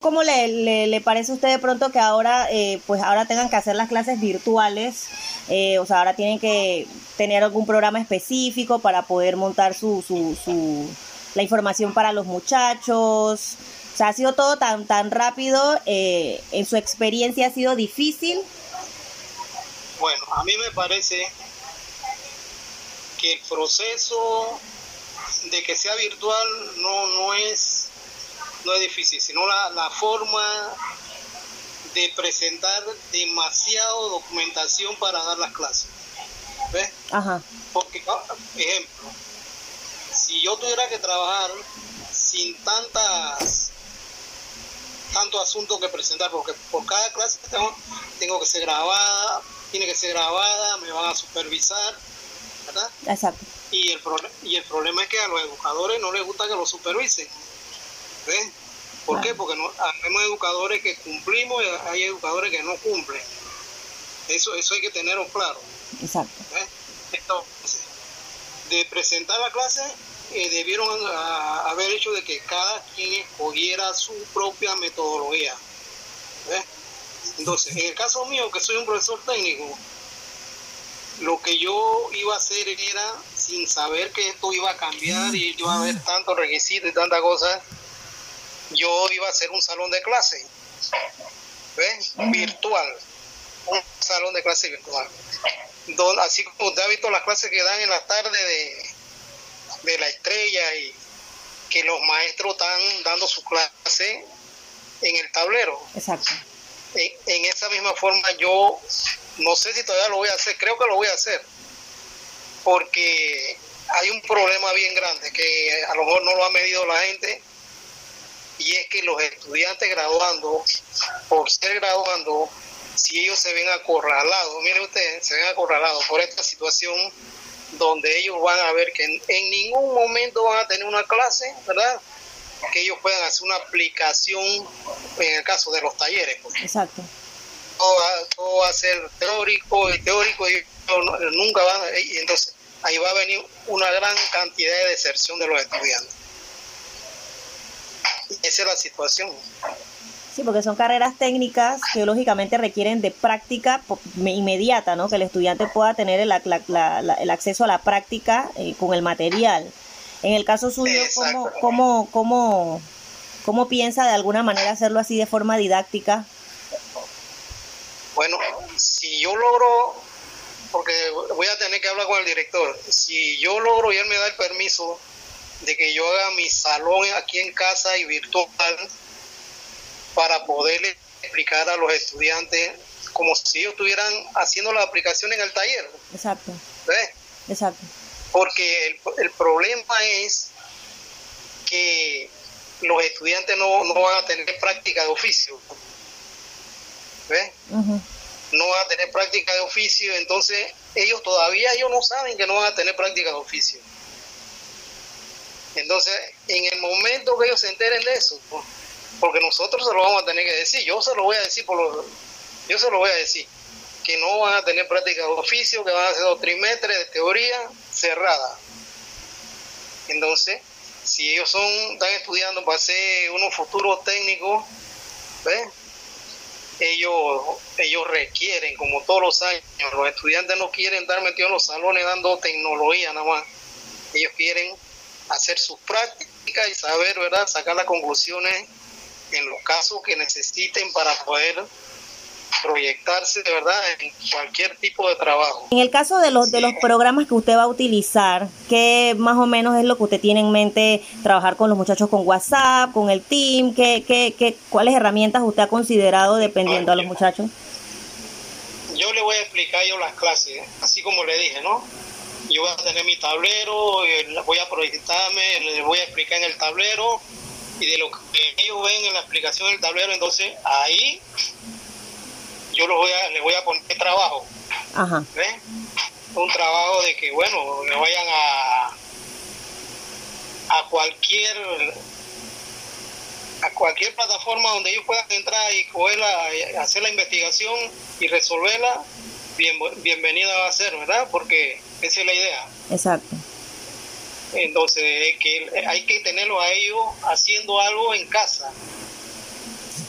¿Cómo le, le, parece a usted de pronto que ahora, eh, pues ahora tengan que hacer las clases virtuales? Eh, o sea, ahora tienen que tener algún programa específico para poder montar su, su, su, la información para los muchachos. O sea, ha sido todo tan, tan rápido. Eh, ¿En su experiencia ha sido difícil? Bueno, a mí me parece que el proceso de que sea virtual no, no es no es difícil, sino la, la forma de presentar demasiado documentación para dar las clases. ¿Ves? Ajá. Porque, ejemplo, si yo tuviera que trabajar sin tantas tanto asunto que presentar, porque por cada clase tengo, tengo que ser grabada, tiene que ser grabada, me van a supervisar, ¿verdad? Exacto. Y el, y el problema es que a los educadores no les gusta que los supervisen. ¿Ves? ¿Por qué? Porque no, hay educadores que cumplimos y hay educadores que no cumplen. Eso, eso hay que tenerlo claro. Exacto. ¿Ves? Entonces, de presentar la clase, eh, debieron haber hecho de que cada quien escogiera su propia metodología. ¿Ves? Entonces, en el caso mío, que soy un profesor técnico, lo que yo iba a hacer era, sin saber que esto iba a cambiar y iba a haber tantos requisitos y tantas cosas, yo iba a hacer un salón de clase, ¿ves? Virtual, un salón de clase virtual. así como usted ha visto las clases que dan en la tarde de, de la estrella y que los maestros están dando su clase en el tablero. Exacto. En, en, esa misma forma yo no sé si todavía lo voy a hacer, creo que lo voy a hacer, porque hay un problema bien grande que a lo mejor no lo ha medido la gente y es que los estudiantes graduando, por ser graduando, si ellos se ven acorralados, miren ustedes, se ven acorralados por esta situación donde ellos van a ver que en, ningún momento van a tener una clase, ¿verdad? Que ellos puedan hacer una aplicación en el caso de los talleres. Pues. Exacto. Todo va, a ser teórico y teórico y nunca van a, y entonces ahí va a venir una gran cantidad de deserción de los estudiantes. Esa es la situación. Sí, porque son carreras técnicas que lógicamente requieren de práctica inmediata, ¿no? Que el estudiante pueda tener el, el acceso a la práctica eh, con el material. En el caso suyo, ¿cómo, cómo, cómo, ¿cómo piensa de alguna manera hacerlo así de forma didáctica? Bueno, si yo logro, porque voy a tener que hablar con el director, si yo logro y él me da el permiso de que yo haga mi salón aquí en casa y virtual para poderle explicar a los estudiantes como si ellos estuvieran haciendo la aplicación en el taller. Exacto. ¿Ves? Exacto. Porque el, el, problema es que los estudiantes no, no, van a tener práctica de oficio. ¿Ves? No van a tener práctica de oficio, entonces ellos todavía ellos no saben que no van a tener práctica de oficio. Entonces, en el momento que ellos se enteren de eso, porque nosotros se lo vamos a tener que decir, yo se lo voy a decir por yo se lo voy a decir, que no van a tener práctica de oficio, que van a hacer dos trimestres de teoría cerrada. Entonces, si ellos son, están estudiando para ser unos futuros técnicos, ¿ves? ellos, ellos requieren, como todos los años, los estudiantes no quieren estar metidos en los salones dando tecnología nada más. Ellos quieren hacer sus prácticas y saber, ¿verdad?, sacar las conclusiones en los casos que necesiten para poder proyectarse de verdad en cualquier tipo de trabajo. En el caso de los de los programas que usted va a utilizar, ¿qué más o menos es lo que usted tiene en mente trabajar con los muchachos con WhatsApp, con el team? ¿Qué, qué, qué, ¿Cuáles herramientas usted ha considerado dependiendo a los muchachos? Yo le voy a explicar yo las clases, así como le dije, ¿no? Yo voy a tener mi tablero, eh, voy a proyectarme, les voy a explicar en el tablero y de lo que ellos ven en la explicación del tablero, entonces ahí yo los voy a, les voy a poner trabajo. Ajá. Un trabajo de que, bueno, me vayan a, a cualquier a cualquier plataforma donde ellos puedan entrar y hacer la investigación y resolverla, bien, bienvenida va a ser, ¿verdad? Porque esa es la idea. Exacto. Entonces, que hay que tenerlo a ellos haciendo algo en casa.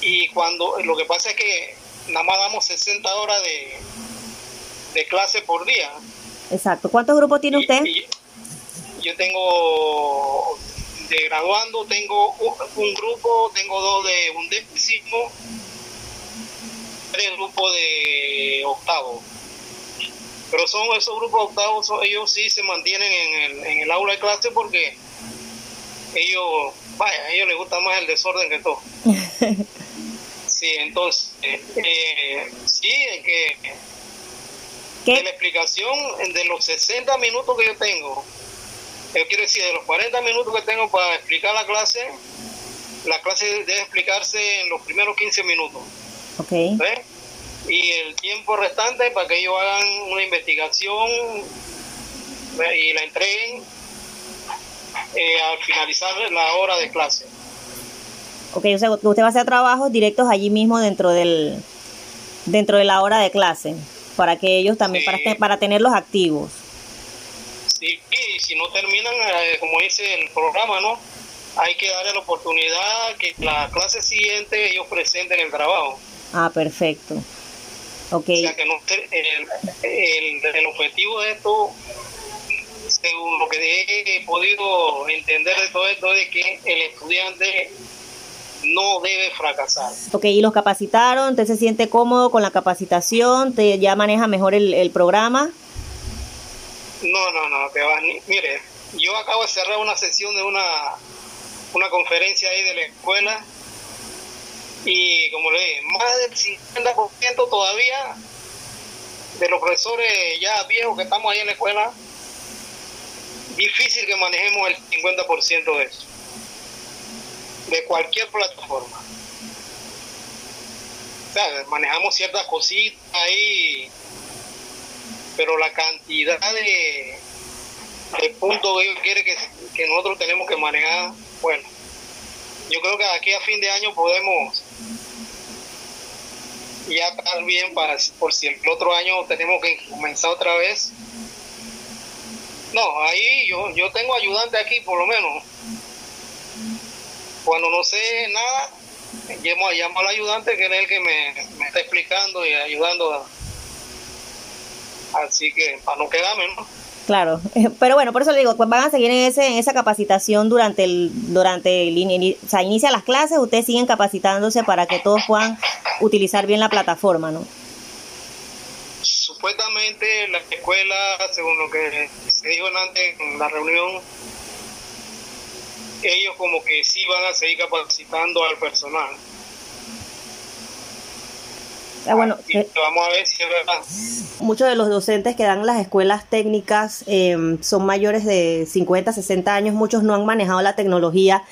y cuando lo que pasa es que nada más damos 60 horas de, de clase por día. Exacto. ¿Cuántos grupos tiene usted? yo tengo de graduando, tengo un, grupo, tengo dos de undécimo, tres grupos de octavo. Pero son esos grupos octavos, ellos sí se mantienen en el, en el aula de clase porque ellos, vaya, a ellos les gusta más el desorden que todo. sí, entonces, eh, sí, es que de la explicación de los 60 minutos que yo tengo, eh, quiero decir, de los 40 minutos que tengo para explicar la clase, la clase debe explicarse en los primeros 15 minutos. Ok. Y el tiempo restante para que ellos hagan una investigación y la entreguen eh, al finalizar la hora de clase. Ok, o sea, usted va a hacer trabajos directos allí mismo dentro del dentro de la hora de clase, para que ellos también, para, para tenerlos activos. Sí, y si no terminan, eh, como dice el programa, ¿no? Hay que darle la oportunidad que la clase siguiente ellos presenten el trabajo. Ah, perfecto. Okay. O sea, que no, el, el, el objetivo de esto según lo que he podido entender de todo esto, es que el estudiante no debe fracasar. Ok, y los capacitaron, ¿usted se siente cómodo con la capacitación? ¿Te ya maneja mejor el, programa? No, no, no, te vas, mire, yo acabo de cerrar una sesión de una, una conferencia ahí de la escuela y como le dije, más del 50% todavía de los profesores ya viejos que estamos ahí en la escuela difícil que manejemos el 50% de eso, de cualquier plataforma. O sea, manejamos ciertas cositas ahí, pero la cantidad de, puntos que ellos quieren que nosotros tenemos que manejar, bueno, yo creo que aquí a fin de año podemos ya estar bien para por si el otro año tenemos que comenzar otra vez no, ahí yo, yo tengo ayudante aquí por lo menos. Cuando no sé nada, llamo, llamo al ayudante que es el que me, está explicando y ayudando. Así que para no quedarme, ¿no? Claro, pero bueno, por eso le digo, pues van a seguir en ese en esa capacitación durante el durante el, o sea, inicia las clases, ustedes siguen capacitándose para que todos puedan utilizar bien la plataforma, ¿no? supuestamente la escuela, según lo que se dijo antes en la reunión, ellos como que sí van a seguir capacitando al personal. Ah, bueno, eh, vamos a ver si es verdad. Muchos de los docentes que dan las escuelas técnicas em, son mayores de 50, 60 años, muchos no han manejado la tecnología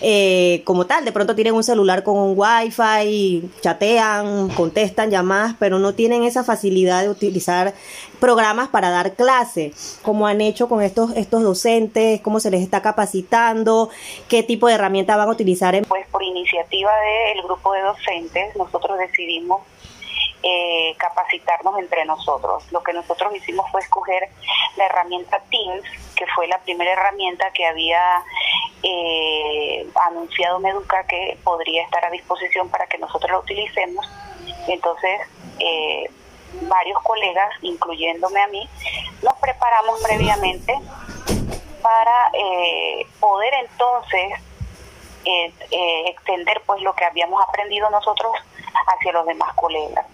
eh, como tal, de pronto tienen un celular con un wifi, chatean, contestan llamadas, pero no tienen esa facilidad de utilizar programas para dar clase, como han hecho con estos, estos docentes, cómo se les está capacitando, qué tipo de herramienta van a utilizar. Pues por iniciativa del grupo de docentes, nosotros decidimos eh, capacitarnos entre nosotros. Lo que nosotros hicimos fue escoger la herramienta Teams, que fue la primera herramienta que había eh, anunciado Meduca que podría estar a disposición para que nosotros la utilicemos. Entonces, eh, varios colegas, incluyéndome a mí, nos preparamos previamente para poder entonces extender pues lo que habíamos aprendido nosotros hacia los demás colegas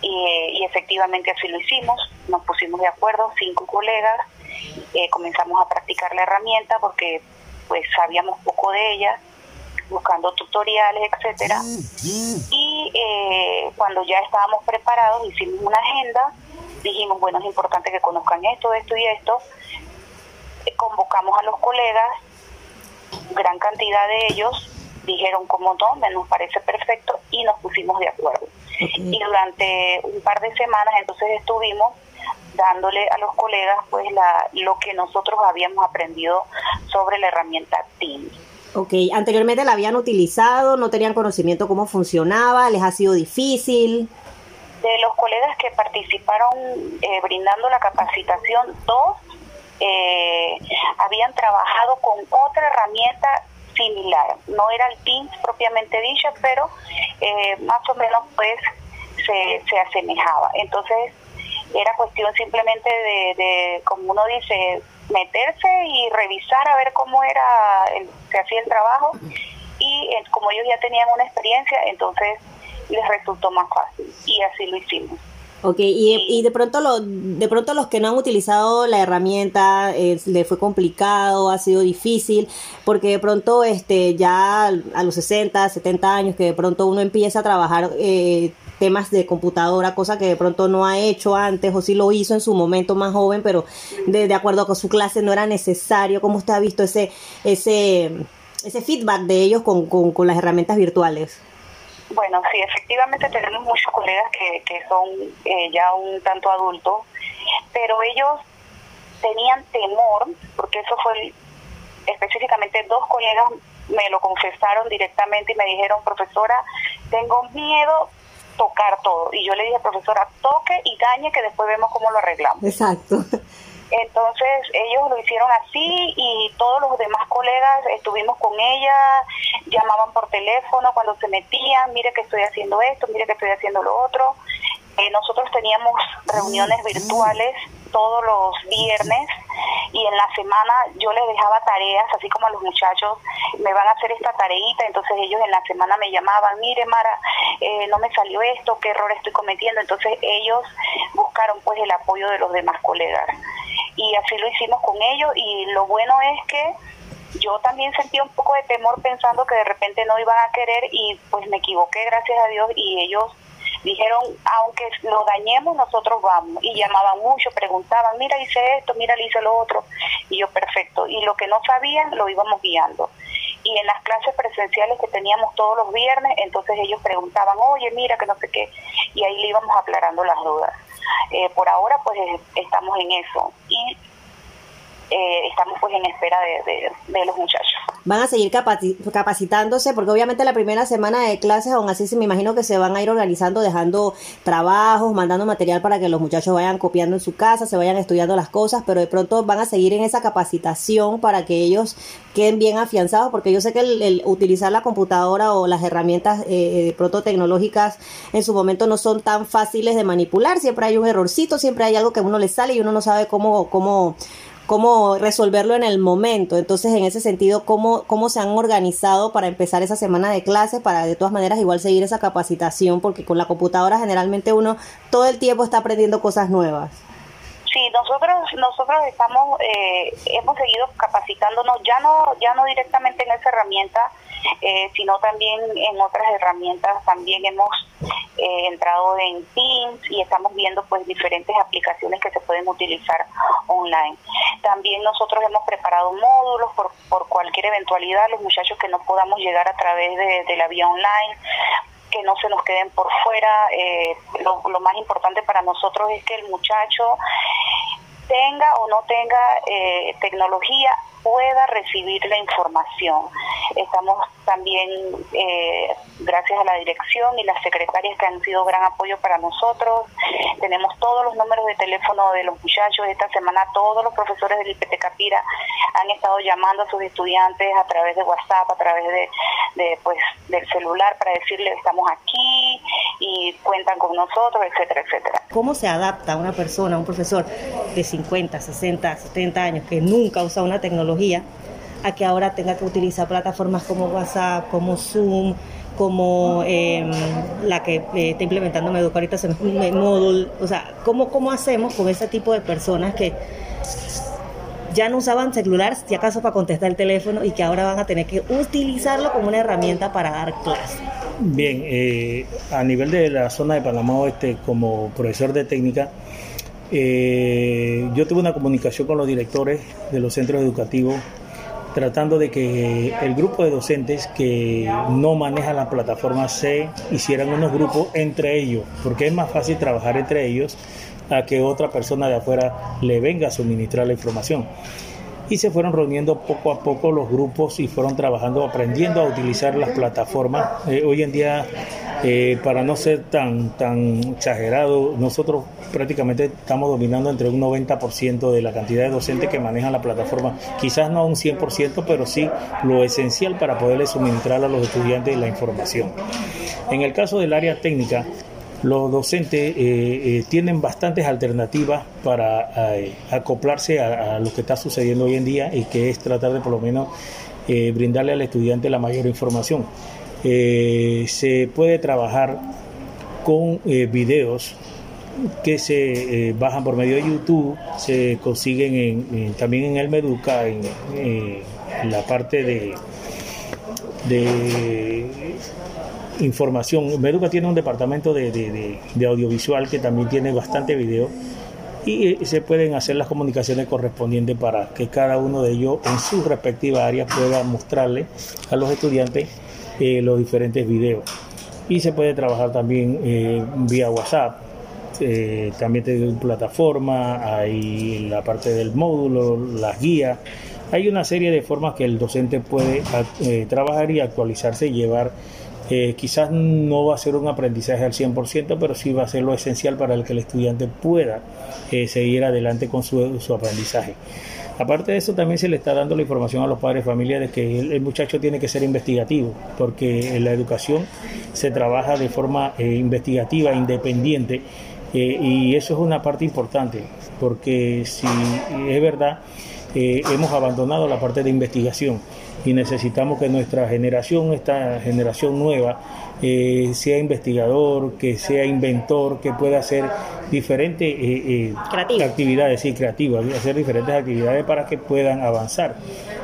y, efectivamente así lo hicimos, nos pusimos de acuerdo, cinco colegas, eh, comenzamos a practicar la herramienta porque pues sabíamos poco de ella, buscando tutoriales, etcétera, y eh, cuando ya estábamos preparados hicimos una agenda, dijimos bueno es importante que conozcan esto, esto y esto, eh, convocamos a los colegas, gran cantidad de ellos dijeron como no, nos parece perfecto y nos pusimos de acuerdo. Y durante un par de semanas entonces estuvimos dándole a los colegas pues la, lo que nosotros habíamos aprendido sobre la herramienta Teams. Ok, anteriormente la habían utilizado, no tenían conocimiento cómo funcionaba, les ha sido difícil. De los colegas que participaron eh, brindando la capacitación, dos eh, habían trabajado con otra herramienta similar. No era el Teams propiamente dicho, pero eh, más o menos pues se, se asemejaba. Entonces era cuestión simplemente de, de, como uno dice, meterse y revisar a ver cómo era, el, se hacía el trabajo y eh, como ellos ya tenían una experiencia, entonces les resultó más fácil y así lo hicimos. Ok, y, y de pronto lo, de pronto los que no han utilizado la herramienta eh, le fue complicado, ha sido difícil, porque de pronto este ya a los 60, 70 años que de pronto uno empieza a trabajar eh, temas de computadora, cosa que de pronto no ha hecho antes o sí lo hizo en su momento más joven, pero de, de acuerdo con su clase no era necesario. ¿Cómo usted ha visto ese, ese, ese feedback de ellos con, con, con las herramientas virtuales? Bueno, sí, efectivamente tenemos muchos colegas que, que son eh, ya un tanto adultos, pero ellos tenían temor, porque eso fue específicamente dos colegas me lo confesaron directamente y me dijeron, profesora, tengo miedo tocar todo. Y yo le dije, profesora, toque y dañe que después vemos cómo lo arreglamos. Exacto. Entonces ellos lo hicieron así y todos los demás colegas estuvimos con ella, llamaban por teléfono cuando se metían, mire que estoy haciendo esto, mire que estoy haciendo lo otro. Eh, nosotros teníamos reuniones virtuales todos los viernes y en la semana yo les dejaba tareas, así como a los muchachos me van a hacer esta tareita, entonces ellos en la semana me llamaban, mire Mara, eh, no me salió esto, qué error estoy cometiendo, entonces ellos buscaron pues el apoyo de los demás colegas y así lo hicimos con ellos y lo bueno es que yo también sentía un poco de temor pensando que de repente no iban a querer y pues me equivoqué gracias a Dios y ellos dijeron aunque lo dañemos nosotros vamos y llamaban mucho preguntaban mira hice esto mira hice lo otro y yo perfecto y lo que no sabían lo íbamos guiando. Y en las clases presenciales que teníamos todos los viernes entonces ellos preguntaban oye mira que no sé qué y ahí le íbamos aclarando las dudas eh, por ahora pues estamos en eso y eh, estamos pues en espera de, los muchachos. Van a seguir capacitándose porque obviamente la primera semana de clases aún así se me imagino que se van a ir organizando, dejando trabajos, mandando material para que los muchachos vayan copiando en su casa, se vayan estudiando las cosas, pero de pronto van a seguir en esa capacitación para que ellos queden bien afianzados porque yo sé que el, utilizar la computadora o las herramientas eh, de pronto tecnológicas en su momento no son tan fáciles de manipular, siempre hay un errorcito, siempre hay algo que a uno le sale y uno no sabe cómo, cómo cómo resolverlo en el momento. Entonces, en ese sentido, ¿cómo, ¿cómo se han organizado para empezar esa semana de clases, para de todas maneras igual seguir esa capacitación? Porque con la computadora generalmente uno todo el tiempo está aprendiendo cosas nuevas. Sí, nosotros nosotros estamos eh, hemos seguido capacitándonos ya no ya no directamente en esa herramienta, eh, sino también en otras herramientas. También hemos eh, entrado en Teams y estamos viendo pues diferentes aplicaciones que se pueden utilizar online. También nosotros hemos preparado módulos por, por cualquier eventualidad, los muchachos que no podamos llegar a través de, de la vía online que no se nos queden por fuera. Eh, lo, lo, más importante para nosotros es que el muchacho tenga o no tenga eh, tecnología pueda recibir la información. Estamos también, eh, gracias a la dirección y las secretarias que han sido gran apoyo para nosotros, tenemos todos los números de teléfono de los muchachos. Esta semana todos los profesores del IPT Capira han estado llamando a sus estudiantes a través de WhatsApp, a través de, pues del celular para decirles estamos aquí y cuentan con nosotros, etcétera, etcétera. ¿Cómo se adapta una persona, un profesor 50, 60, 70 años que nunca usado una tecnología a que ahora tenga que utilizar plataformas como WhatsApp, como Zoom, como eh, la que eh, está implementando Meduca ahorita, se me, Moodle, o sea, ¿cómo, ¿cómo hacemos con ese tipo de personas que ya no usaban celular, si acaso para contestar el teléfono, y que ahora van a tener que utilizarlo como una herramienta para dar clases? Bien, eh, a nivel de la zona de Panamá Oeste, como profesor de técnica, eh, yo tuve una comunicación con los directores de los centros educativos tratando de que el grupo de docentes que no manejan la plataforma se hicieran unos grupos entre ellos, porque es más fácil trabajar entre ellos a que otra persona de afuera le venga a suministrar la información. Y se fueron reuniendo poco a poco los grupos y fueron trabajando, aprendiendo a utilizar las plataformas. Eh, hoy en día Eh, para no ser tan, tan exagerado, nosotros prácticamente estamos dominando entre un 90% de la cantidad de docentes que manejan la plataforma. Quizás no un 100%, pero sí lo esencial para poderle suministrar a los estudiantes la información. En el caso del área técnica, los docentes eh, eh, tienen bastantes alternativas para acoplarse a, lo que está sucediendo hoy en día y que es tratar de por lo menos brindarle al estudiante la mayor información. Eh, se puede trabajar con eh, videos que se eh, bajan por medio de YouTube, se consiguen también en el Meduca, en, la parte de, de información. Meduca tiene un departamento de, audiovisual que también tiene bastante video y se pueden hacer las comunicaciones correspondientes para que cada uno de ellos en su respectiva área pueda mostrarle a los estudiantes eh, los diferentes videos. Y se puede trabajar también eh, vía WhatsApp. Eh, también tiene plataforma, hay la parte del módulo, las guías. Hay una serie de formas que el docente puede trabajar y actualizarse y llevar. Quizás no va a ser un aprendizaje al 100%, pero sí va a ser lo esencial para el que el estudiante pueda seguir adelante con su, su aprendizaje. Aparte de eso, también se le está dando la información a los padres de familia de que el, muchacho tiene que ser investigativo, porque en la educación se trabaja de forma eh, investigativa, independiente, eh, y eso es una parte importante, porque si es verdad, eh, hemos abandonado la parte de investigación y necesitamos que nuestra generación, esta generación nueva, eh, sea investigador, que sea inventor, que pueda hacer diferentes eh, eh actividades, sí, creativas, hacer diferentes actividades para que puedan avanzar.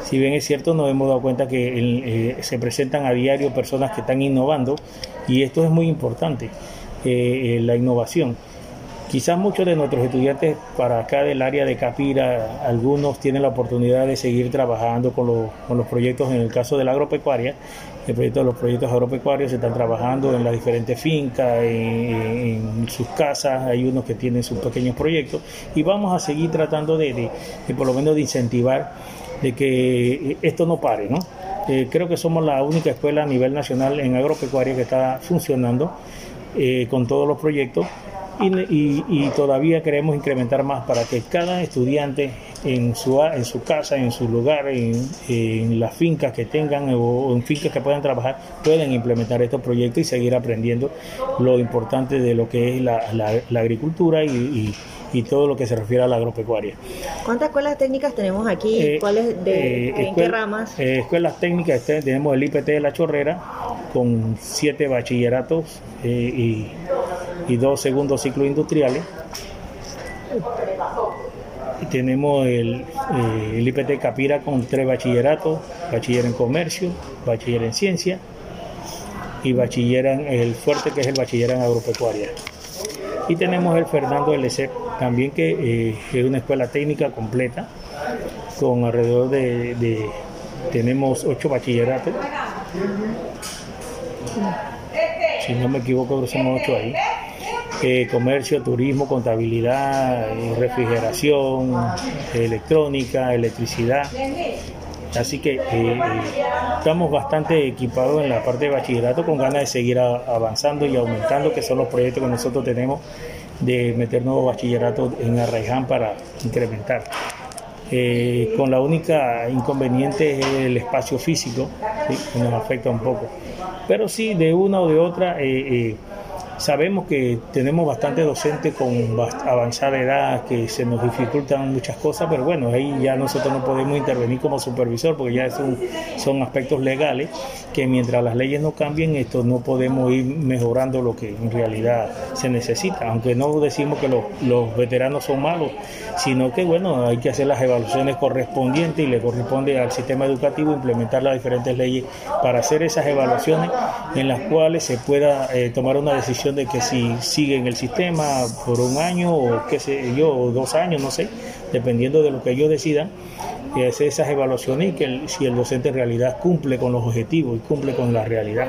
Si bien es cierto, nos hemos dado cuenta que se presentan a diario personas que están innovando y esto es muy importante, la innovación. Quizás muchos de nuestros estudiantes para acá del área de Capira, algunos tienen la oportunidad de seguir trabajando con los, con los proyectos, en el caso de la agropecuaria, el proyecto los proyectos agropecuarios se están trabajando en las diferentes fincas, en, sus casas, hay unos que tienen sus pequeños proyectos y vamos a seguir tratando de, de, por lo menos de incentivar de que esto no pare, ¿no? Eh, creo que somos la única escuela a nivel nacional en agropecuaria que está funcionando eh, con todos los proyectos y, todavía queremos incrementar más para que cada estudiante en su, en su casa, en su lugar, en, las fincas que tengan o en fincas que puedan trabajar, puedan implementar estos proyectos y seguir aprendiendo lo importante de lo que es la, la, agricultura y, y, todo lo que se refiere a la agropecuaria. ¿Cuántas escuelas técnicas tenemos aquí? Eh, ¿Cuáles de, eh, ¿En qué ramas? Eh, escuelas técnicas, este, tenemos el IPT de La Chorrera con siete bachilleratos y y dos segundos ciclos industriales. Tenemos el, eh, IPT Capira con tres bachilleratos, bachiller en comercio, bachiller en ciencia y bachiller en el fuerte que es el bachiller en agropecuaria. Y tenemos el Fernando LC también que eh, es una escuela técnica completa con alrededor de, de tenemos ocho bachilleratos. Si no me equivoco, somos ocho ahí. Eh, comercio, turismo, contabilidad, eh, refrigeración, electrónica, electricidad. Así que eh, estamos bastante equipados en la parte de bachillerato con ganas de seguir avanzando y aumentando, que son los proyectos que nosotros tenemos de meter nuevos bachilleratos en Arraiján para incrementar. con la única inconveniente es el espacio físico, que nos afecta un poco. Pero sí, de una o de otra, Sabemos que tenemos bastante docentes con avanzada edad que se nos dificultan muchas cosas, pero bueno, ahí ya nosotros no podemos intervenir como supervisor porque ya son, son aspectos legales que mientras las leyes no cambien, esto no podemos ir mejorando lo que en realidad se necesita, aunque no decimos que los, los veteranos son malos, sino que bueno, hay que hacer las evaluaciones correspondientes y le corresponde al sistema educativo implementar las diferentes leyes para hacer esas evaluaciones en las cuales se pueda eh, tomar una decisión de que si siguen el sistema por un año o qué sé yo, o dos años, no sé, dependiendo de lo que ellos decidan, hacer esas evaluaciones y que si el docente en realidad cumple con los objetivos y cumple con la realidad.